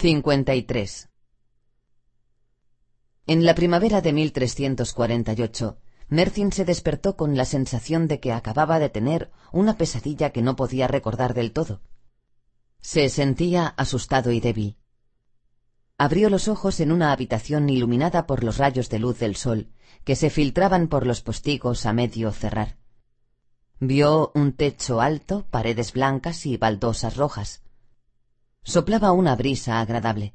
53. En la primavera de 1348, Mercin se despertó con la sensación de que acababa de tener una pesadilla que no podía recordar del todo. Se sentía asustado y débil. Abrió los ojos en una habitación iluminada por los rayos de luz del sol que se filtraban por los postigos a medio cerrar. Vio un techo alto, paredes blancas y baldosas rojas. Soplaba una brisa agradable.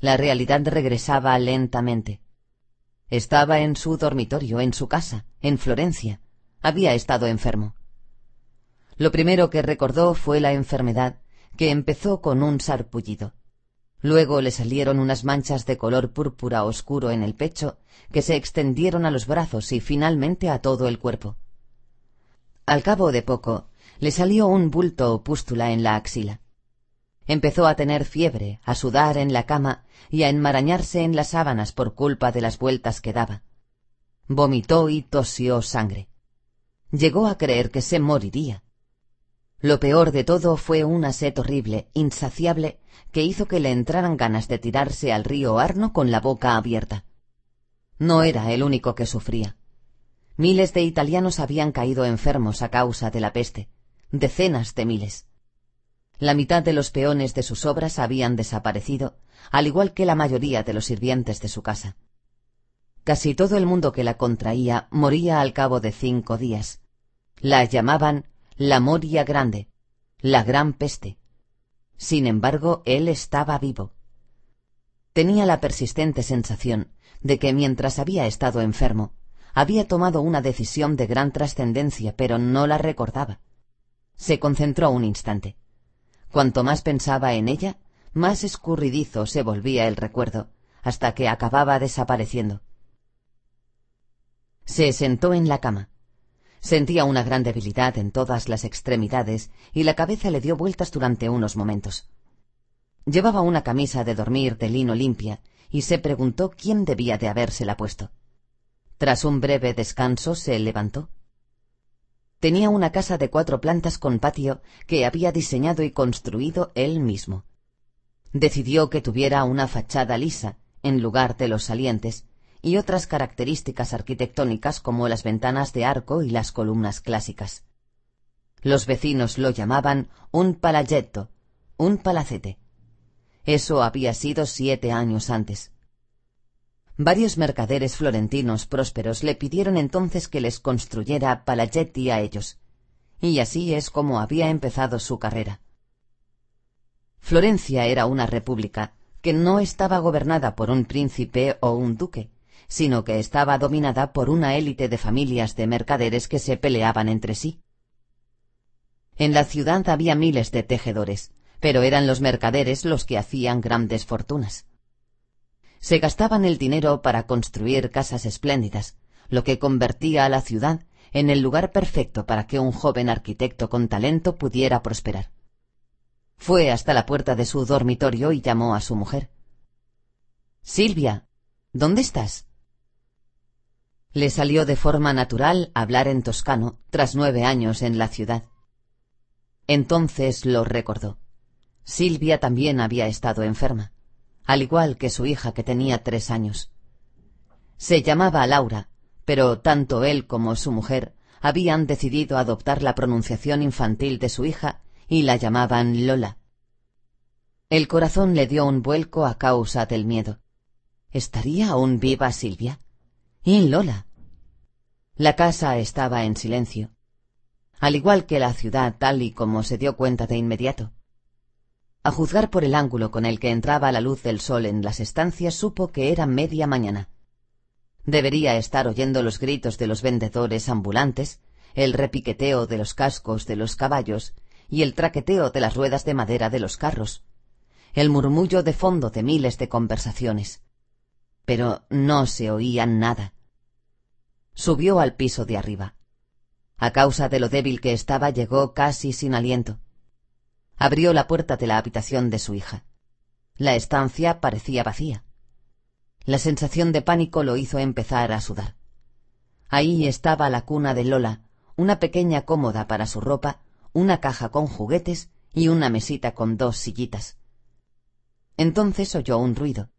La realidad regresaba lentamente. Estaba en su dormitorio, en su casa, en Florencia. Había estado enfermo. Lo primero que recordó fue la enfermedad, que empezó con un sarpullido. Luego le salieron unas manchas de color púrpura oscuro en el pecho, que se extendieron a los brazos y finalmente a todo el cuerpo. Al cabo de poco, le salió un bulto o pústula en la axila. Empezó a tener fiebre, a sudar en la cama y a enmarañarse en las sábanas por culpa de las vueltas que daba. Vomitó y tosió sangre. Llegó a creer que se moriría. Lo peor de todo fue una sed horrible, insaciable, que hizo que le entraran ganas de tirarse al río Arno con la boca abierta. No era el único que sufría. Miles de italianos habían caído enfermos a causa de la peste. Decenas de miles. La mitad de los peones de sus obras habían desaparecido, al igual que la mayoría de los sirvientes de su casa. Casi todo el mundo que la contraía moría al cabo de cinco días. La llamaban la Moria Grande, la Gran Peste. Sin embargo, él estaba vivo. Tenía la persistente sensación de que mientras había estado enfermo, había tomado una decisión de gran trascendencia, pero no la recordaba. Se concentró un instante. Cuanto más pensaba en ella, más escurridizo se volvía el recuerdo, hasta que acababa desapareciendo. Se sentó en la cama. Sentía una gran debilidad en todas las extremidades y la cabeza le dio vueltas durante unos momentos. Llevaba una camisa de dormir de lino limpia y se preguntó quién debía de habérsela puesto. Tras un breve descanso se levantó. Tenía una casa de cuatro plantas con patio que había diseñado y construido él mismo. Decidió que tuviera una fachada lisa, en lugar de los salientes, y otras características arquitectónicas como las ventanas de arco y las columnas clásicas. Los vecinos lo llamaban un palaghetto, un palacete. Eso había sido siete años antes. Varios mercaderes florentinos prósperos le pidieron entonces que les construyera palagetti a ellos, y así es como había empezado su carrera. Florencia era una república que no estaba gobernada por un príncipe o un duque, sino que estaba dominada por una élite de familias de mercaderes que se peleaban entre sí. En la ciudad había miles de tejedores, pero eran los mercaderes los que hacían grandes fortunas se gastaban el dinero para construir casas espléndidas, lo que convertía a la ciudad en el lugar perfecto para que un joven arquitecto con talento pudiera prosperar. Fue hasta la puerta de su dormitorio y llamó a su mujer. Silvia, ¿dónde estás? Le salió de forma natural hablar en toscano tras nueve años en la ciudad. Entonces lo recordó. Silvia también había estado enferma al igual que su hija que tenía tres años. Se llamaba Laura, pero tanto él como su mujer habían decidido adoptar la pronunciación infantil de su hija y la llamaban Lola. El corazón le dio un vuelco a causa del miedo. ¿Estaría aún viva Silvia? ¿Y Lola? La casa estaba en silencio, al igual que la ciudad tal y como se dio cuenta de inmediato. A juzgar por el ángulo con el que entraba la luz del sol en las estancias, supo que era media mañana. Debería estar oyendo los gritos de los vendedores ambulantes, el repiqueteo de los cascos de los caballos y el traqueteo de las ruedas de madera de los carros, el murmullo de fondo de miles de conversaciones. Pero no se oía nada. Subió al piso de arriba. A causa de lo débil que estaba, llegó casi sin aliento. Abrió la puerta de la habitación de su hija. La estancia parecía vacía. La sensación de pánico lo hizo empezar a sudar. Ahí estaba la cuna de Lola, una pequeña cómoda para su ropa, una caja con juguetes y una mesita con dos sillitas. Entonces oyó un ruido.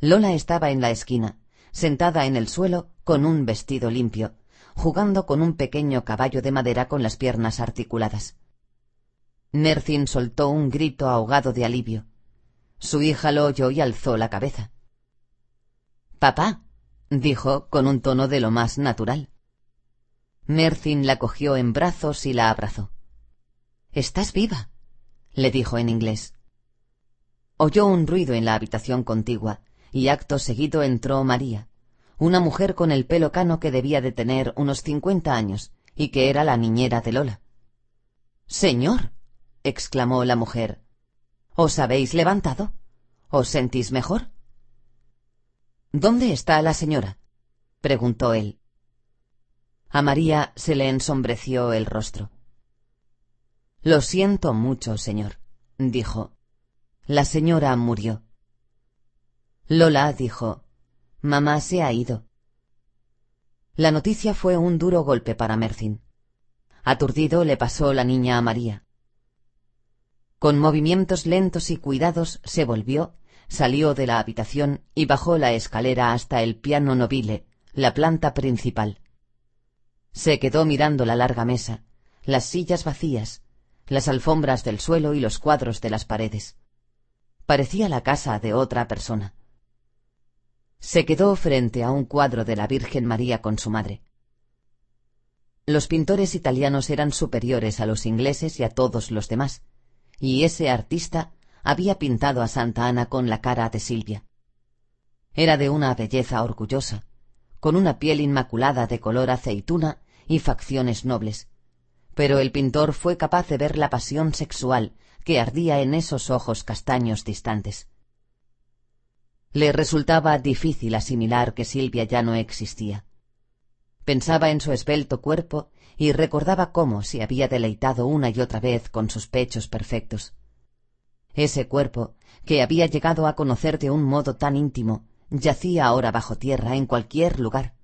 Lola estaba en la esquina, sentada en el suelo, con un vestido limpio, jugando con un pequeño caballo de madera con las piernas articuladas. Mercin soltó un grito ahogado de alivio. Su hija lo oyó y alzó la cabeza. Papá, dijo con un tono de lo más natural. Mercin la cogió en brazos y la abrazó. Estás viva, le dijo en inglés. Oyó un ruido en la habitación contigua, y acto seguido entró María, una mujer con el pelo cano que debía de tener unos cincuenta años, y que era la niñera de Lola. Señor, exclamó la mujer, ¿os habéis levantado? ¿Os sentís mejor? ¿Dónde está la señora? preguntó él. A María se le ensombreció el rostro. Lo siento mucho, señor, dijo. La señora murió. Lola dijo, Mamá se ha ido. La noticia fue un duro golpe para Mercin. Aturdido le pasó la niña a María. Con movimientos lentos y cuidados se volvió, salió de la habitación y bajó la escalera hasta el piano nobile, la planta principal. Se quedó mirando la larga mesa, las sillas vacías, las alfombras del suelo y los cuadros de las paredes. Parecía la casa de otra persona. Se quedó frente a un cuadro de la Virgen María con su madre. Los pintores italianos eran superiores a los ingleses y a todos los demás, y ese artista había pintado a Santa Ana con la cara de Silvia. Era de una belleza orgullosa, con una piel inmaculada de color aceituna y facciones nobles, pero el pintor fue capaz de ver la pasión sexual que ardía en esos ojos castaños distantes. Le resultaba difícil asimilar que Silvia ya no existía. Pensaba en su esbelto cuerpo y recordaba cómo se había deleitado una y otra vez con sus pechos perfectos. Ese cuerpo, que había llegado a conocer de un modo tan íntimo, yacía ahora bajo tierra en cualquier lugar.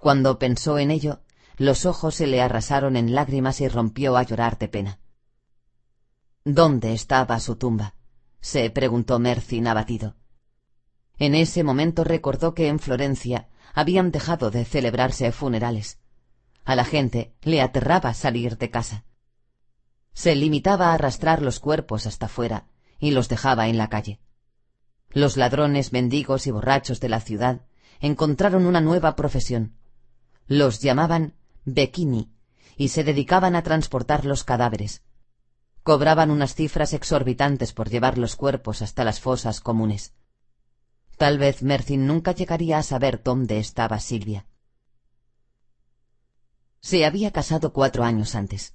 Cuando pensó en ello, los ojos se le arrasaron en lágrimas y rompió a llorar de pena. ¿Dónde estaba su tumba? se preguntó Mercin abatido. En ese momento recordó que en Florencia habían dejado de celebrarse funerales. A la gente le aterraba salir de casa. Se limitaba a arrastrar los cuerpos hasta fuera y los dejaba en la calle. Los ladrones, mendigos y borrachos de la ciudad encontraron una nueva profesión. Los llamaban Bekini, y se dedicaban a transportar los cadáveres. Cobraban unas cifras exorbitantes por llevar los cuerpos hasta las fosas comunes. Tal vez Mercin nunca llegaría a saber dónde estaba Silvia. Se había casado cuatro años antes.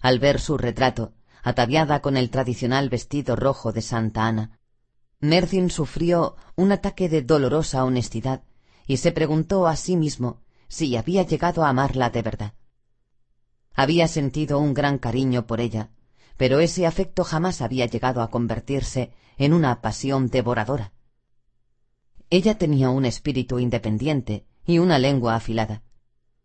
Al ver su retrato, ataviada con el tradicional vestido rojo de Santa Ana, Mercin sufrió un ataque de dolorosa honestidad y se preguntó a sí mismo si había llegado a amarla de verdad. Había sentido un gran cariño por ella, pero ese afecto jamás había llegado a convertirse en una pasión devoradora. Ella tenía un espíritu independiente y una lengua afilada,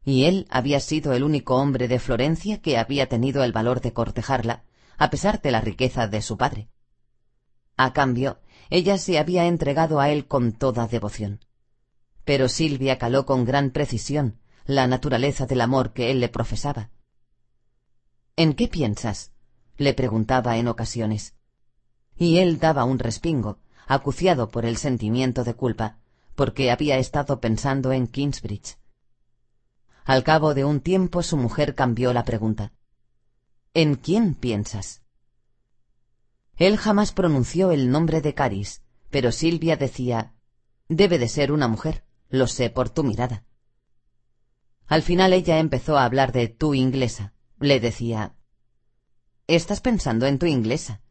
y él había sido el único hombre de Florencia que había tenido el valor de cortejarla, a pesar de la riqueza de su padre. A cambio, ella se había entregado a él con toda devoción pero Silvia caló con gran precisión la naturaleza del amor que él le profesaba. ¿En qué piensas? le preguntaba en ocasiones. Y él daba un respingo, acuciado por el sentimiento de culpa, porque había estado pensando en Kingsbridge. Al cabo de un tiempo su mujer cambió la pregunta. ¿En quién piensas? Él jamás pronunció el nombre de Caris, pero Silvia decía debe de ser una mujer. Lo sé por tu mirada. Al final ella empezó a hablar de tu inglesa. Le decía Estás pensando en tu inglesa.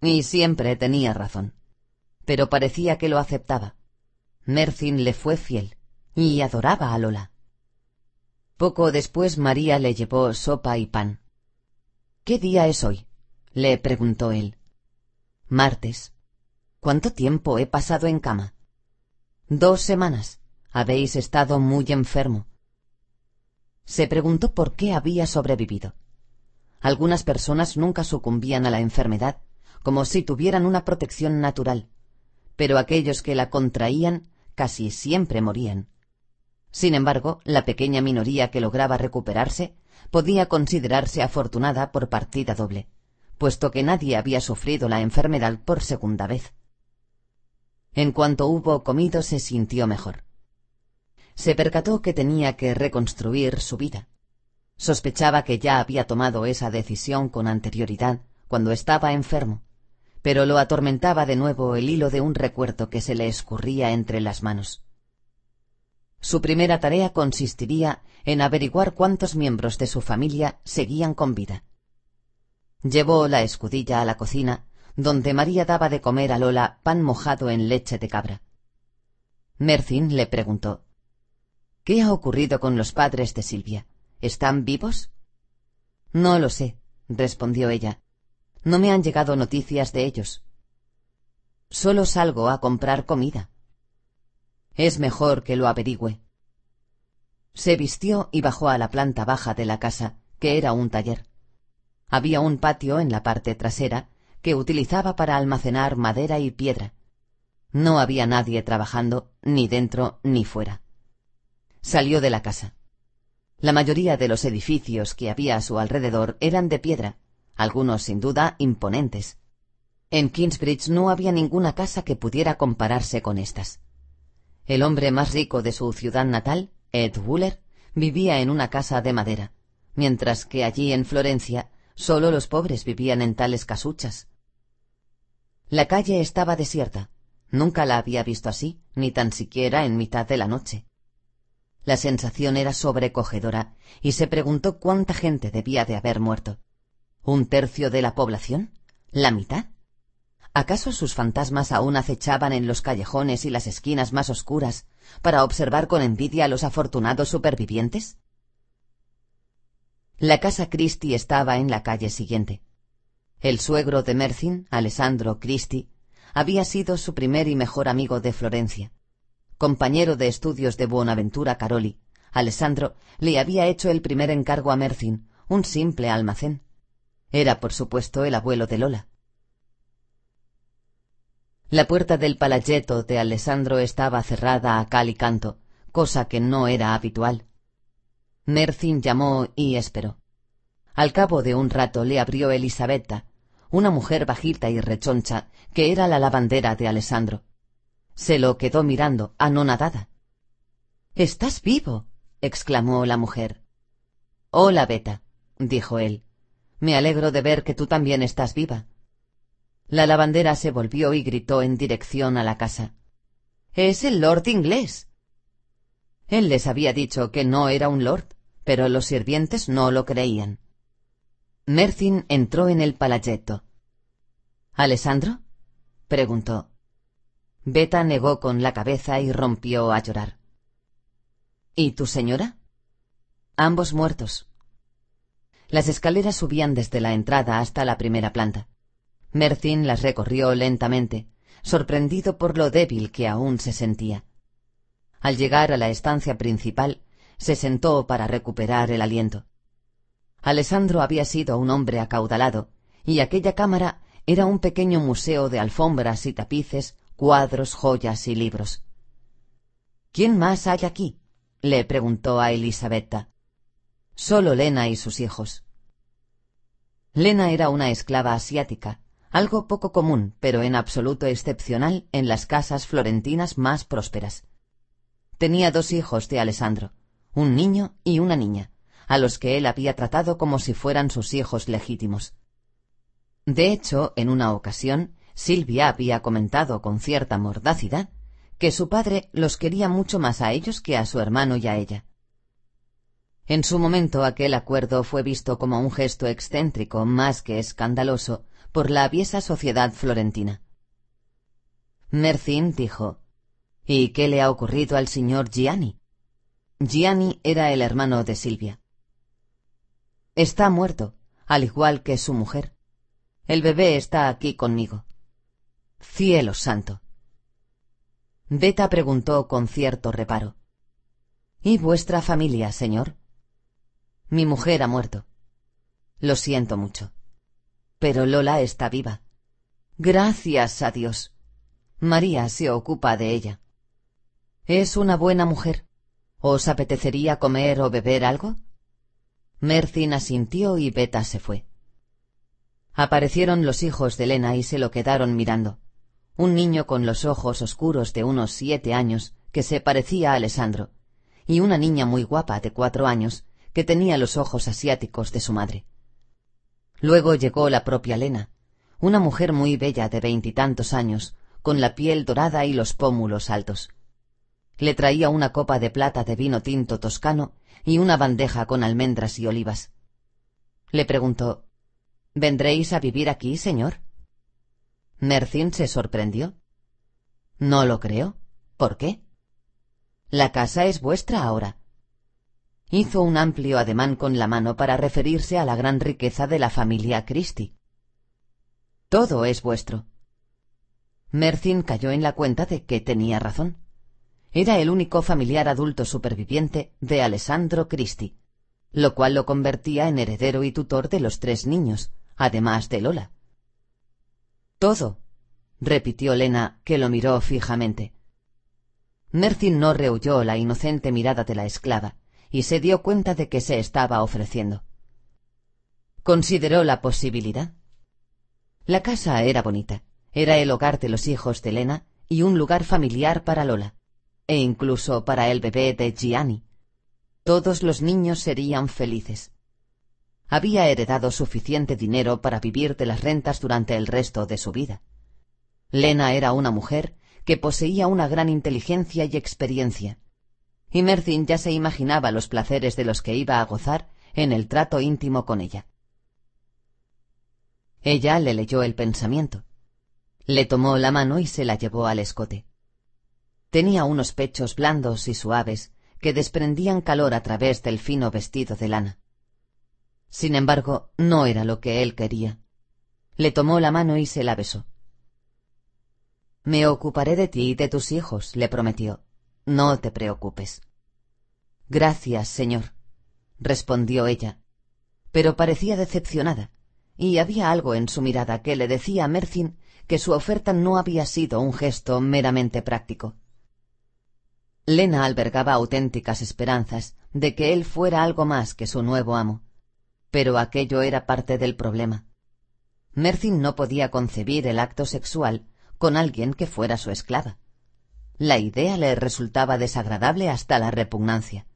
Y siempre tenía razón. Pero parecía que lo aceptaba. Mercin le fue fiel y adoraba a Lola. Poco después María le llevó sopa y pan. ¿Qué día es hoy? le preguntó él. Martes. ¿Cuánto tiempo he pasado en cama? Dos semanas. Habéis estado muy enfermo. Se preguntó por qué había sobrevivido. Algunas personas nunca sucumbían a la enfermedad, como si tuvieran una protección natural, pero aquellos que la contraían casi siempre morían. Sin embargo, la pequeña minoría que lograba recuperarse podía considerarse afortunada por partida doble, puesto que nadie había sufrido la enfermedad por segunda vez. En cuanto hubo comido se sintió mejor. Se percató que tenía que reconstruir su vida. Sospechaba que ya había tomado esa decisión con anterioridad, cuando estaba enfermo, pero lo atormentaba de nuevo el hilo de un recuerdo que se le escurría entre las manos. Su primera tarea consistiría en averiguar cuántos miembros de su familia seguían con vida. Llevó la escudilla a la cocina, donde María daba de comer a Lola pan mojado en leche de cabra. Mercin le preguntó ¿Qué ha ocurrido con los padres de Silvia? ¿Están vivos? No lo sé, respondió ella. No me han llegado noticias de ellos. Solo salgo a comprar comida. Es mejor que lo averigüe. Se vistió y bajó a la planta baja de la casa, que era un taller. Había un patio en la parte trasera que utilizaba para almacenar madera y piedra. No había nadie trabajando, ni dentro ni fuera. Salió de la casa. La mayoría de los edificios que había a su alrededor eran de piedra, algunos sin duda imponentes. En Kingsbridge no había ninguna casa que pudiera compararse con estas. El hombre más rico de su ciudad natal, Ed Wooler, vivía en una casa de madera, mientras que allí en Florencia solo los pobres vivían en tales casuchas. La calle estaba desierta. Nunca la había visto así, ni tan siquiera en mitad de la noche. La sensación era sobrecogedora y se preguntó cuánta gente debía de haber muerto. ¿Un tercio de la población? ¿La mitad? ¿Acaso sus fantasmas aún acechaban en los callejones y las esquinas más oscuras para observar con envidia a los afortunados supervivientes? La casa Christie estaba en la calle siguiente. El suegro de Mercin, Alessandro Christie, había sido su primer y mejor amigo de Florencia. Compañero de estudios de Buenaventura Caroli, Alessandro le había hecho el primer encargo a Mercin, un simple almacén. Era, por supuesto, el abuelo de Lola. La puerta del palaghetto de Alessandro estaba cerrada a cal y canto, cosa que no era habitual. Mercin llamó y esperó. Al cabo de un rato le abrió Elisabetta, una mujer bajita y rechoncha, que era la lavandera de Alessandro. Se lo quedó mirando, anonadada. Estás vivo, exclamó la mujer. Hola, Beta, dijo él. Me alegro de ver que tú también estás viva. La lavandera se volvió y gritó en dirección a la casa. Es el lord inglés. Él les había dicho que no era un lord, pero los sirvientes no lo creían. Mercin entró en el palaghetto. ¿Alessandro? preguntó. Beta negó con la cabeza y rompió a llorar. ¿Y tu señora? Ambos muertos. Las escaleras subían desde la entrada hasta la primera planta. Mercin las recorrió lentamente, sorprendido por lo débil que aún se sentía. Al llegar a la estancia principal, se sentó para recuperar el aliento. Alessandro había sido un hombre acaudalado, y aquella cámara era un pequeño museo de alfombras y tapices, cuadros, joyas y libros. ¿Quién más hay aquí? le preguntó a Elisabetta. Solo Lena y sus hijos. Lena era una esclava asiática, algo poco común, pero en absoluto excepcional en las casas florentinas más prósperas. Tenía dos hijos de Alessandro, un niño y una niña, a los que él había tratado como si fueran sus hijos legítimos. De hecho, en una ocasión, Silvia había comentado con cierta mordacidad que su padre los quería mucho más a ellos que a su hermano y a ella. En su momento aquel acuerdo fue visto como un gesto excéntrico más que escandaloso por la aviesa sociedad florentina. Mercin dijo ¿Y qué le ha ocurrido al señor Gianni? Gianni era el hermano de Silvia. Está muerto, al igual que su mujer. El bebé está aquí conmigo. Cielo santo. Beta preguntó con cierto reparo. ¿Y vuestra familia, señor? Mi mujer ha muerto. Lo siento mucho. Pero Lola está viva. Gracias a Dios. María se ocupa de ella. Es una buena mujer. ¿Os apetecería comer o beber algo? Mercin asintió y Beta se fue. Aparecieron los hijos de Elena y se lo quedaron mirando. Un niño con los ojos oscuros de unos siete años, que se parecía a Alessandro, y una niña muy guapa de cuatro años, que tenía los ojos asiáticos de su madre. Luego llegó la propia Elena, una mujer muy bella de veintitantos años, con la piel dorada y los pómulos altos. Le traía una copa de plata de vino tinto toscano y una bandeja con almendras y olivas. Le preguntó ¿Vendréis a vivir aquí, señor? Mercin se sorprendió. No lo creo. ¿Por qué? La casa es vuestra ahora. Hizo un amplio ademán con la mano para referirse a la gran riqueza de la familia Christie. Todo es vuestro. Mercin cayó en la cuenta de que tenía razón. Era el único familiar adulto superviviente de Alessandro Christie, lo cual lo convertía en heredero y tutor de los tres niños, además de Lola. Todo, repitió Lena, que lo miró fijamente. Mercin no rehuyó la inocente mirada de la esclava y se dio cuenta de que se estaba ofreciendo. Consideró la posibilidad. La casa era bonita, era el hogar de los hijos de Lena y un lugar familiar para Lola, e incluso para el bebé de Gianni. Todos los niños serían felices. Había heredado suficiente dinero para vivir de las rentas durante el resto de su vida. Lena era una mujer que poseía una gran inteligencia y experiencia, y Mercin ya se imaginaba los placeres de los que iba a gozar en el trato íntimo con ella. Ella le leyó el pensamiento. Le tomó la mano y se la llevó al escote. Tenía unos pechos blandos y suaves que desprendían calor a través del fino vestido de lana. Sin embargo, no era lo que él quería. Le tomó la mano y se la besó. Me ocuparé de ti y de tus hijos, le prometió. No te preocupes. Gracias, señor, respondió ella, pero parecía decepcionada, y había algo en su mirada que le decía a Mercin que su oferta no había sido un gesto meramente práctico. Lena albergaba auténticas esperanzas de que él fuera algo más que su nuevo amo, pero aquello era parte del problema. Mercin no podía concebir el acto sexual con alguien que fuera su esclava. La idea le resultaba desagradable hasta la repugnancia.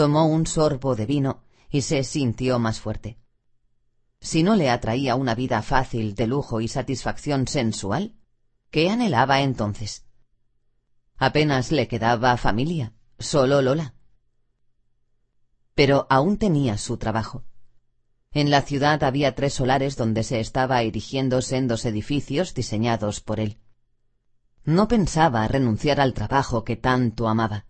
Tomó un sorbo de vino y se sintió más fuerte. Si no le atraía una vida fácil de lujo y satisfacción sensual, ¿qué anhelaba entonces? Apenas le quedaba familia, solo Lola. Pero aún tenía su trabajo. En la ciudad había tres solares donde se estaba erigiendo sendos edificios diseñados por él. No pensaba renunciar al trabajo que tanto amaba.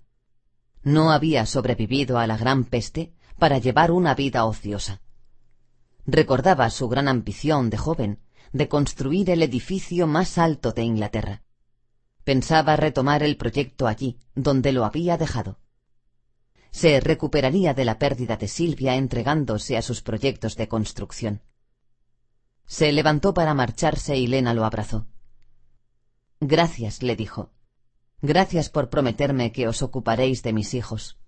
No había sobrevivido a la gran peste para llevar una vida ociosa. Recordaba su gran ambición de joven de construir el edificio más alto de Inglaterra. Pensaba retomar el proyecto allí, donde lo había dejado se recuperaría de la pérdida de Silvia entregándose a sus proyectos de construcción. Se levantó para marcharse y Lena lo abrazó. Gracias, le dijo. Gracias por prometerme que os ocuparéis de mis hijos.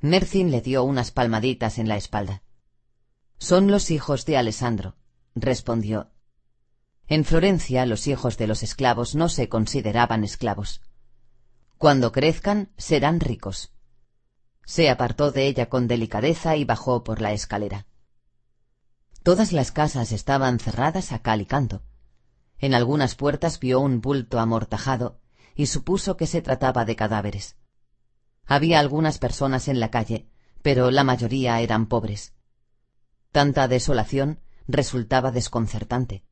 Mercin le dio unas palmaditas en la espalda. Son los hijos de Alessandro, respondió. En Florencia los hijos de los esclavos no se consideraban esclavos. Cuando crezcan serán ricos. Se apartó de ella con delicadeza y bajó por la escalera. Todas las casas estaban cerradas a cal y canto. En algunas puertas vio un bulto amortajado y supuso que se trataba de cadáveres. Había algunas personas en la calle, pero la mayoría eran pobres. Tanta desolación resultaba desconcertante.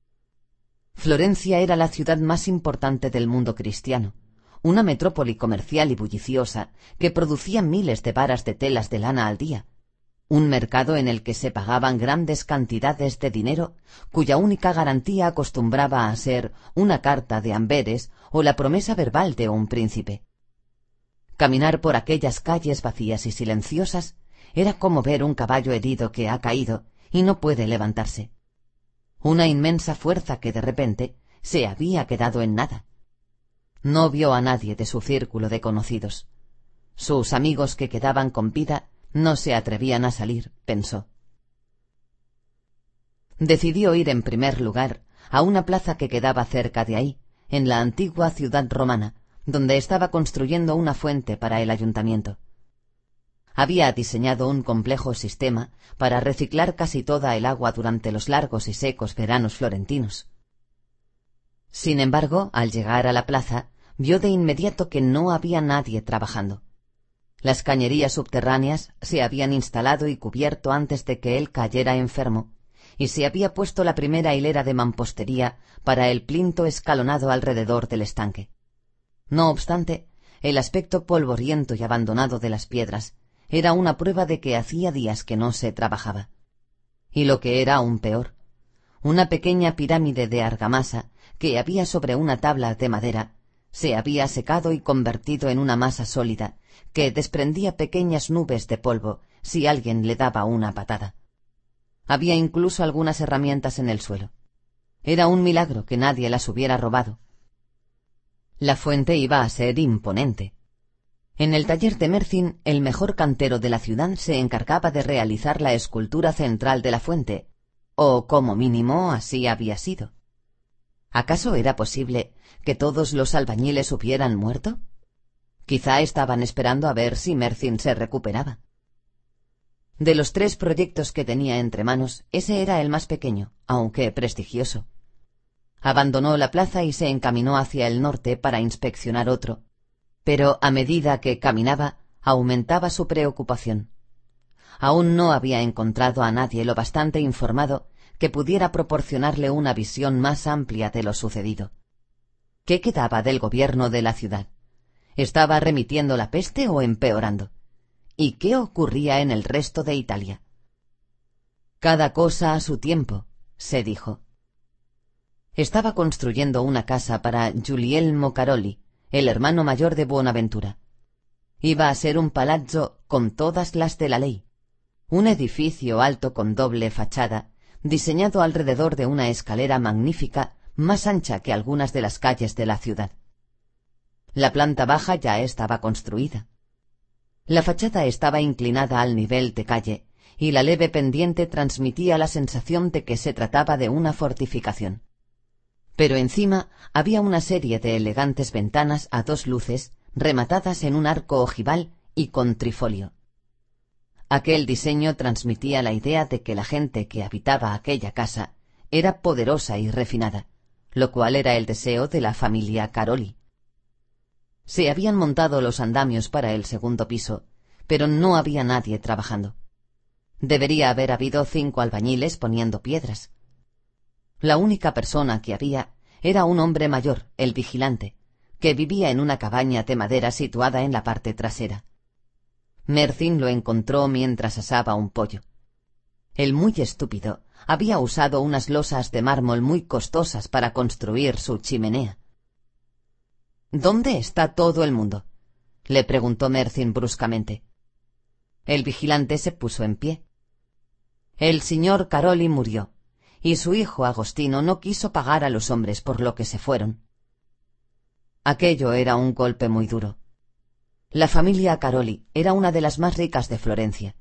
Florencia era la ciudad más importante del mundo cristiano una metrópoli comercial y bulliciosa que producía miles de varas de telas de lana al día, un mercado en el que se pagaban grandes cantidades de dinero cuya única garantía acostumbraba a ser una carta de Amberes o la promesa verbal de un príncipe. Caminar por aquellas calles vacías y silenciosas era como ver un caballo herido que ha caído y no puede levantarse. una inmensa fuerza que de repente se había quedado en nada. No vio a nadie de su círculo de conocidos. Sus amigos que quedaban con vida no se atrevían a salir, pensó. Decidió ir en primer lugar a una plaza que quedaba cerca de ahí, en la antigua ciudad romana, donde estaba construyendo una fuente para el ayuntamiento. Había diseñado un complejo sistema para reciclar casi toda el agua durante los largos y secos veranos florentinos. Sin embargo, al llegar a la plaza, vio de inmediato que no había nadie trabajando. Las cañerías subterráneas se habían instalado y cubierto antes de que él cayera enfermo, y se había puesto la primera hilera de mampostería para el plinto escalonado alrededor del estanque. No obstante, el aspecto polvoriento y abandonado de las piedras era una prueba de que hacía días que no se trabajaba. Y lo que era aún peor, una pequeña pirámide de argamasa que había sobre una tabla de madera se había secado y convertido en una masa sólida que desprendía pequeñas nubes de polvo si alguien le daba una patada. Había incluso algunas herramientas en el suelo. Era un milagro que nadie las hubiera robado. La fuente iba a ser imponente. En el taller de Mercin, el mejor cantero de la ciudad se encargaba de realizar la escultura central de la fuente, o como mínimo así había sido. ¿Acaso era posible que todos los albañiles hubieran muerto? Quizá estaban esperando a ver si Mercin se recuperaba. De los tres proyectos que tenía entre manos, ese era el más pequeño, aunque prestigioso. Abandonó la plaza y se encaminó hacia el norte para inspeccionar otro, pero a medida que caminaba aumentaba su preocupación. Aún no había encontrado a nadie lo bastante informado que pudiera proporcionarle una visión más amplia de lo sucedido. ¿Qué quedaba del gobierno de la ciudad? ¿Estaba remitiendo la peste o empeorando? ¿Y qué ocurría en el resto de Italia? Cada cosa a su tiempo, se dijo. Estaba construyendo una casa para Giulielmo Caroli, el hermano mayor de Buenaventura. Iba a ser un palazzo con todas las de la ley, un edificio alto con doble fachada, diseñado alrededor de una escalera magnífica más ancha que algunas de las calles de la ciudad. La planta baja ya estaba construida. La fachada estaba inclinada al nivel de calle, y la leve pendiente transmitía la sensación de que se trataba de una fortificación. Pero encima había una serie de elegantes ventanas a dos luces, rematadas en un arco ojival y con trifolio. Aquel diseño transmitía la idea de que la gente que habitaba aquella casa era poderosa y refinada, lo cual era el deseo de la familia Caroli. Se habían montado los andamios para el segundo piso, pero no había nadie trabajando. Debería haber habido cinco albañiles poniendo piedras. La única persona que había era un hombre mayor, el vigilante, que vivía en una cabaña de madera situada en la parte trasera. Mercin lo encontró mientras asaba un pollo. El muy estúpido había usado unas losas de mármol muy costosas para construir su chimenea. ¿Dónde está todo el mundo? le preguntó Mercin bruscamente. El vigilante se puso en pie. El señor Caroli murió, y su hijo Agostino no quiso pagar a los hombres por lo que se fueron. Aquello era un golpe muy duro. La familia Caroli era una de las más ricas de Florencia.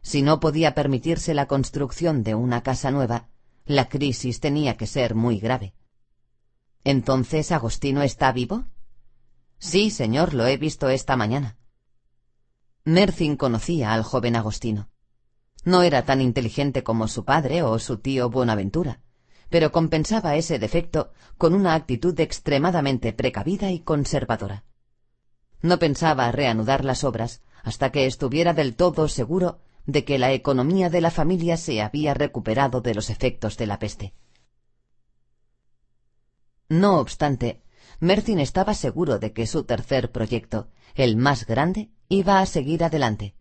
Si no podía permitirse la construcción de una casa nueva, la crisis tenía que ser muy grave. ¿Entonces Agostino está vivo? Sí, señor, lo he visto esta mañana. Mercin conocía al joven Agostino. No era tan inteligente como su padre o su tío Buenaventura, pero compensaba ese defecto con una actitud extremadamente precavida y conservadora. No pensaba reanudar las obras hasta que estuviera del todo seguro de que la economía de la familia se había recuperado de los efectos de la peste. No obstante, Mercin estaba seguro de que su tercer proyecto, el más grande, iba a seguir adelante.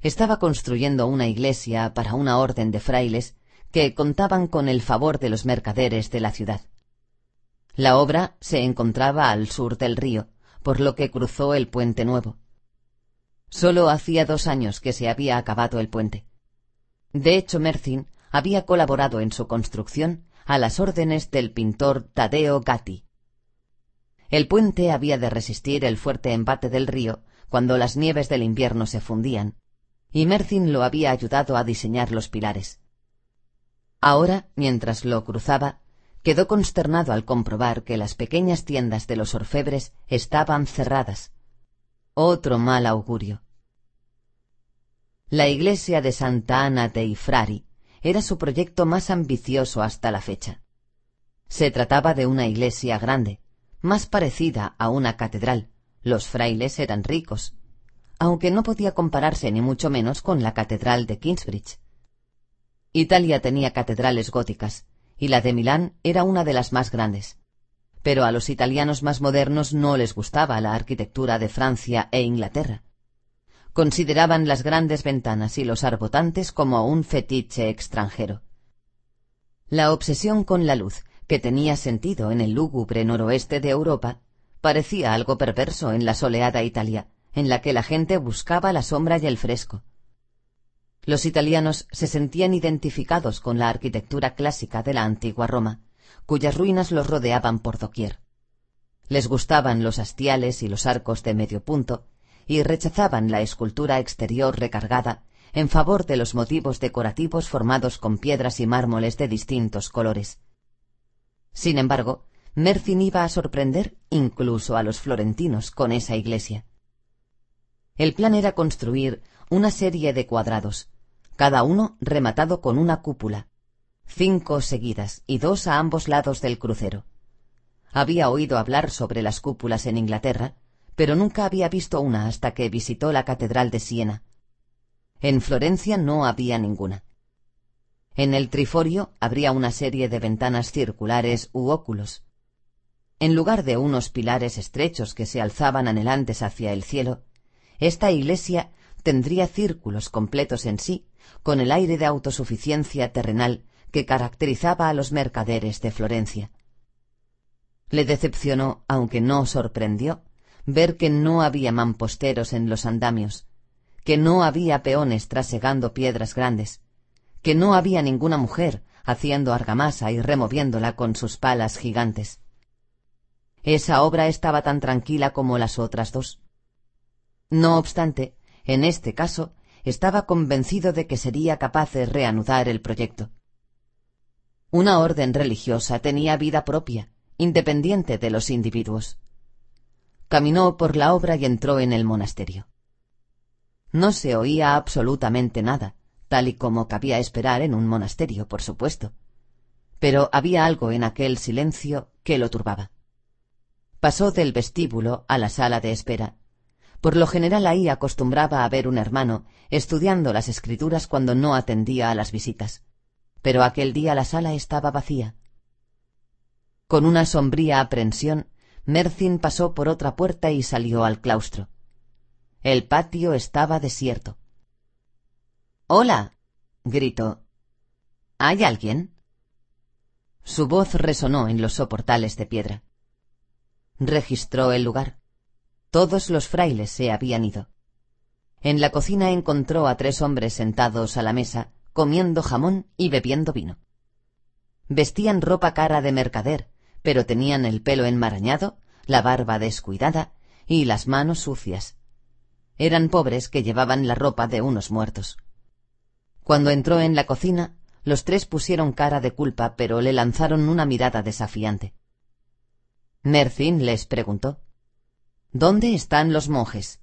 Estaba construyendo una iglesia para una orden de frailes que contaban con el favor de los mercaderes de la ciudad. La obra se encontraba al sur del río, por lo que cruzó el puente nuevo. Solo hacía dos años que se había acabado el puente. De hecho, Mercin había colaborado en su construcción a las órdenes del pintor Tadeo Gatti. El puente había de resistir el fuerte embate del río cuando las nieves del invierno se fundían, y Mercin lo había ayudado a diseñar los pilares. Ahora, mientras lo cruzaba, quedó consternado al comprobar que las pequeñas tiendas de los orfebres estaban cerradas. Otro mal augurio. La iglesia de Santa Ana dei Frari era su proyecto más ambicioso hasta la fecha. Se trataba de una iglesia grande, más parecida a una catedral. Los frailes eran ricos, aunque no podía compararse ni mucho menos con la catedral de Kingsbridge. Italia tenía catedrales góticas, y la de Milán era una de las más grandes. Pero a los italianos más modernos no les gustaba la arquitectura de Francia e Inglaterra. Consideraban las grandes ventanas y los arbotantes como un fetiche extranjero. La obsesión con la luz, que tenía sentido en el lúgubre noroeste de Europa, parecía algo perverso en la soleada Italia, en la que la gente buscaba la sombra y el fresco. Los italianos se sentían identificados con la arquitectura clásica de la antigua Roma, cuyas ruinas los rodeaban por doquier. Les gustaban los hastiales y los arcos de medio punto, y rechazaban la escultura exterior recargada en favor de los motivos decorativos formados con piedras y mármoles de distintos colores. Sin embargo, Mercin iba a sorprender incluso a los florentinos con esa iglesia. El plan era construir una serie de cuadrados, cada uno rematado con una cúpula, cinco seguidas y dos a ambos lados del crucero. Había oído hablar sobre las cúpulas en Inglaterra, pero nunca había visto una hasta que visitó la Catedral de Siena. En Florencia no había ninguna. En el triforio habría una serie de ventanas circulares u óculos. En lugar de unos pilares estrechos que se alzaban anhelantes hacia el cielo, esta iglesia tendría círculos completos en sí, con el aire de autosuficiencia terrenal que caracterizaba a los mercaderes de Florencia. Le decepcionó, aunque no sorprendió, ver que no había mamposteros en los andamios, que no había peones trasegando piedras grandes, que no había ninguna mujer haciendo argamasa y removiéndola con sus palas gigantes. Esa obra estaba tan tranquila como las otras dos. No obstante, en este caso, estaba convencido de que sería capaz de reanudar el proyecto. Una orden religiosa tenía vida propia, independiente de los individuos. Caminó por la obra y entró en el monasterio. No se oía absolutamente nada, tal y como cabía esperar en un monasterio, por supuesto. Pero había algo en aquel silencio que lo turbaba. Pasó del vestíbulo a la sala de espera por lo general ahí acostumbraba a ver un hermano estudiando las escrituras cuando no atendía a las visitas. Pero aquel día la sala estaba vacía. Con una sombría aprensión, Mercin pasó por otra puerta y salió al claustro. El patio estaba desierto. Hola. gritó. ¿Hay alguien? Su voz resonó en los soportales de piedra. Registró el lugar. Todos los frailes se habían ido. En la cocina encontró a tres hombres sentados a la mesa, comiendo jamón y bebiendo vino. Vestían ropa cara de mercader, pero tenían el pelo enmarañado, la barba descuidada y las manos sucias. Eran pobres que llevaban la ropa de unos muertos. Cuando entró en la cocina, los tres pusieron cara de culpa, pero le lanzaron una mirada desafiante. Mercin les preguntó ¿Dónde están los monjes?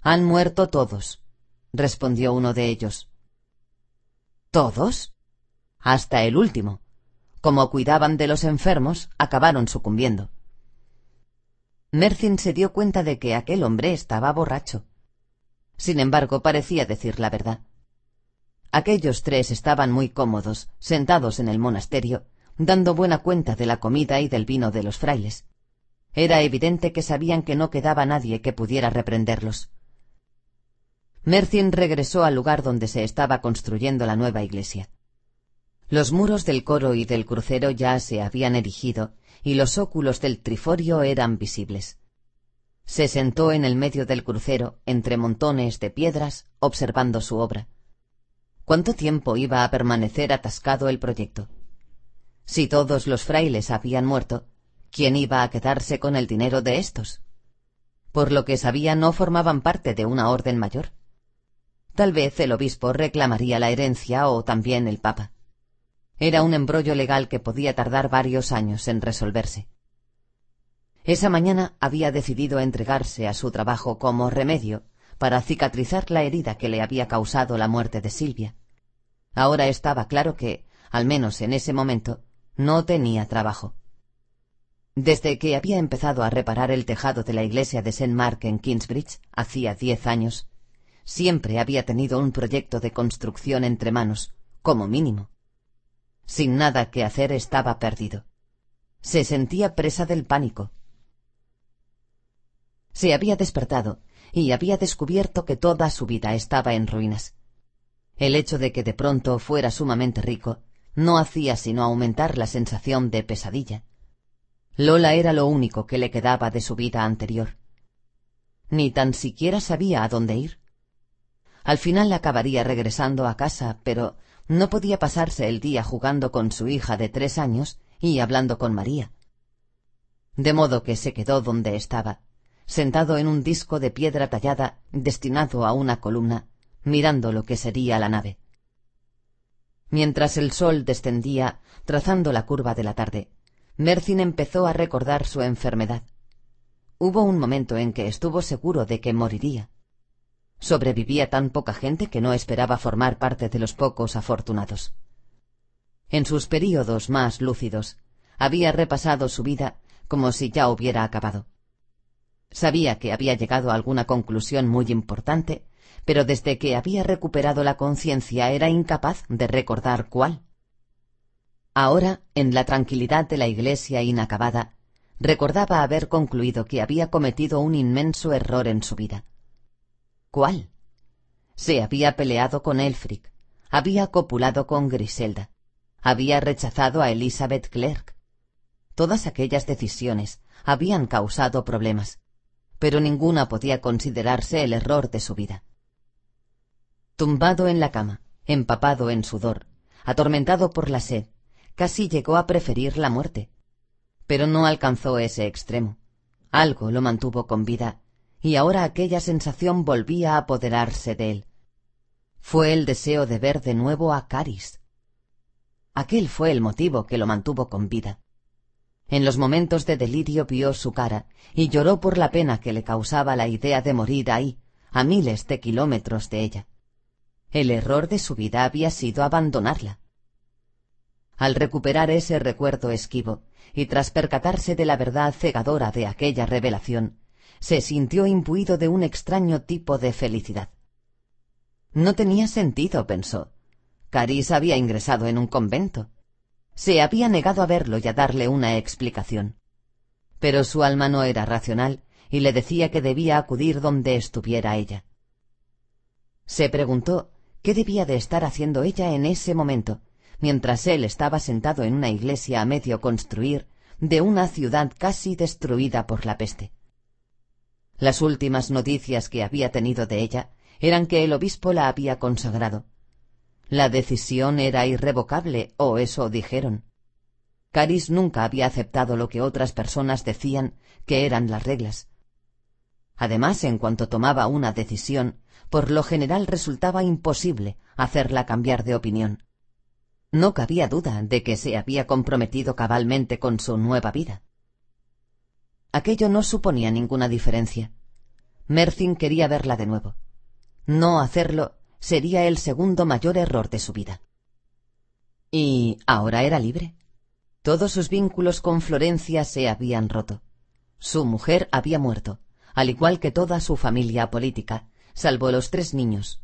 Han muerto todos, respondió uno de ellos. ¿Todos? Hasta el último. Como cuidaban de los enfermos, acabaron sucumbiendo. Mercin se dio cuenta de que aquel hombre estaba borracho. Sin embargo, parecía decir la verdad. Aquellos tres estaban muy cómodos, sentados en el monasterio, dando buena cuenta de la comida y del vino de los frailes. Era evidente que sabían que no quedaba nadie que pudiera reprenderlos. Mercin regresó al lugar donde se estaba construyendo la nueva iglesia. Los muros del coro y del crucero ya se habían erigido y los óculos del triforio eran visibles. Se sentó en el medio del crucero, entre montones de piedras, observando su obra. ¿Cuánto tiempo iba a permanecer atascado el proyecto? Si todos los frailes habían muerto, ¿quién iba a quedarse con el dinero de estos? Por lo que sabía, no formaban parte de una orden mayor. Tal vez el obispo reclamaría la herencia o también el papa. Era un embrollo legal que podía tardar varios años en resolverse. Esa mañana había decidido entregarse a su trabajo como remedio para cicatrizar la herida que le había causado la muerte de Silvia. Ahora estaba claro que, al menos en ese momento, no tenía trabajo. Desde que había empezado a reparar el tejado de la iglesia de St. Mark en Kingsbridge, hacía diez años, siempre había tenido un proyecto de construcción entre manos, como mínimo. Sin nada que hacer estaba perdido. Se sentía presa del pánico. Se había despertado y había descubierto que toda su vida estaba en ruinas. El hecho de que de pronto fuera sumamente rico no hacía sino aumentar la sensación de pesadilla. Lola era lo único que le quedaba de su vida anterior. Ni tan siquiera sabía a dónde ir. Al final acabaría regresando a casa, pero no podía pasarse el día jugando con su hija de tres años y hablando con María. De modo que se quedó donde estaba, sentado en un disco de piedra tallada destinado a una columna, mirando lo que sería la nave. Mientras el sol descendía, trazando la curva de la tarde, Mercin empezó a recordar su enfermedad. Hubo un momento en que estuvo seguro de que moriría. Sobrevivía tan poca gente que no esperaba formar parte de los pocos afortunados. En sus períodos más lúcidos, había repasado su vida como si ya hubiera acabado. Sabía que había llegado a alguna conclusión muy importante, pero desde que había recuperado la conciencia era incapaz de recordar cuál. Ahora, en la tranquilidad de la iglesia inacabada, recordaba haber concluido que había cometido un inmenso error en su vida. ¿Cuál? Se había peleado con Elfric, había copulado con Griselda, había rechazado a Elizabeth Clerk. Todas aquellas decisiones habían causado problemas, pero ninguna podía considerarse el error de su vida. Tumbado en la cama, empapado en sudor, atormentado por la sed, casi llegó a preferir la muerte. Pero no alcanzó ese extremo. Algo lo mantuvo con vida, y ahora aquella sensación volvía a apoderarse de él. Fue el deseo de ver de nuevo a Caris. Aquel fue el motivo que lo mantuvo con vida. En los momentos de delirio vio su cara y lloró por la pena que le causaba la idea de morir ahí, a miles de kilómetros de ella. El error de su vida había sido abandonarla. Al recuperar ese recuerdo esquivo, y tras percatarse de la verdad cegadora de aquella revelación, se sintió imbuido de un extraño tipo de felicidad. No tenía sentido, pensó. Caris había ingresado en un convento. Se había negado a verlo y a darle una explicación. Pero su alma no era racional y le decía que debía acudir donde estuviera ella. Se preguntó qué debía de estar haciendo ella en ese momento, mientras él estaba sentado en una iglesia a medio construir de una ciudad casi destruida por la peste. Las últimas noticias que había tenido de ella eran que el obispo la había consagrado, la decisión era irrevocable, o eso dijeron. Caris nunca había aceptado lo que otras personas decían que eran las reglas. Además, en cuanto tomaba una decisión, por lo general resultaba imposible hacerla cambiar de opinión. No cabía duda de que se había comprometido cabalmente con su nueva vida. Aquello no suponía ninguna diferencia. Mercin quería verla de nuevo. No hacerlo sería el segundo mayor error de su vida. Y ahora era libre. Todos sus vínculos con Florencia se habían roto. Su mujer había muerto, al igual que toda su familia política, salvo los tres niños.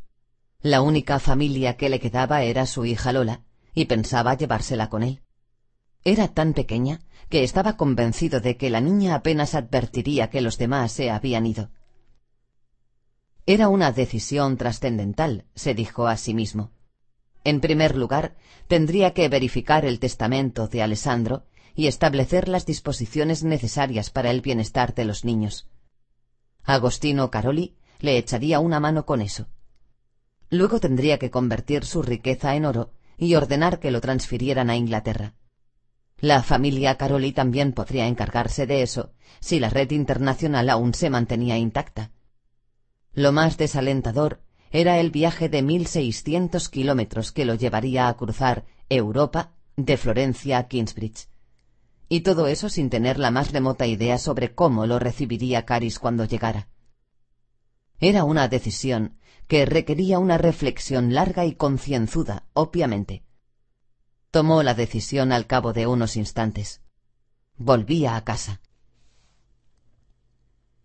La única familia que le quedaba era su hija Lola, y pensaba llevársela con él. Era tan pequeña que estaba convencido de que la niña apenas advertiría que los demás se habían ido. Era una decisión trascendental, se dijo a sí mismo. En primer lugar, tendría que verificar el testamento de Alessandro y establecer las disposiciones necesarias para el bienestar de los niños. Agostino Caroli le echaría una mano con eso. Luego tendría que convertir su riqueza en oro y ordenar que lo transfirieran a Inglaterra. La familia Caroli también podría encargarse de eso si la red internacional aún se mantenía intacta. Lo más desalentador era el viaje de 1.600 kilómetros que lo llevaría a cruzar Europa de Florencia a Kingsbridge. Y todo eso sin tener la más remota idea sobre cómo lo recibiría Caris cuando llegara. Era una decisión que requería una reflexión larga y concienzuda, obviamente. Tomó la decisión al cabo de unos instantes. Volvía a casa.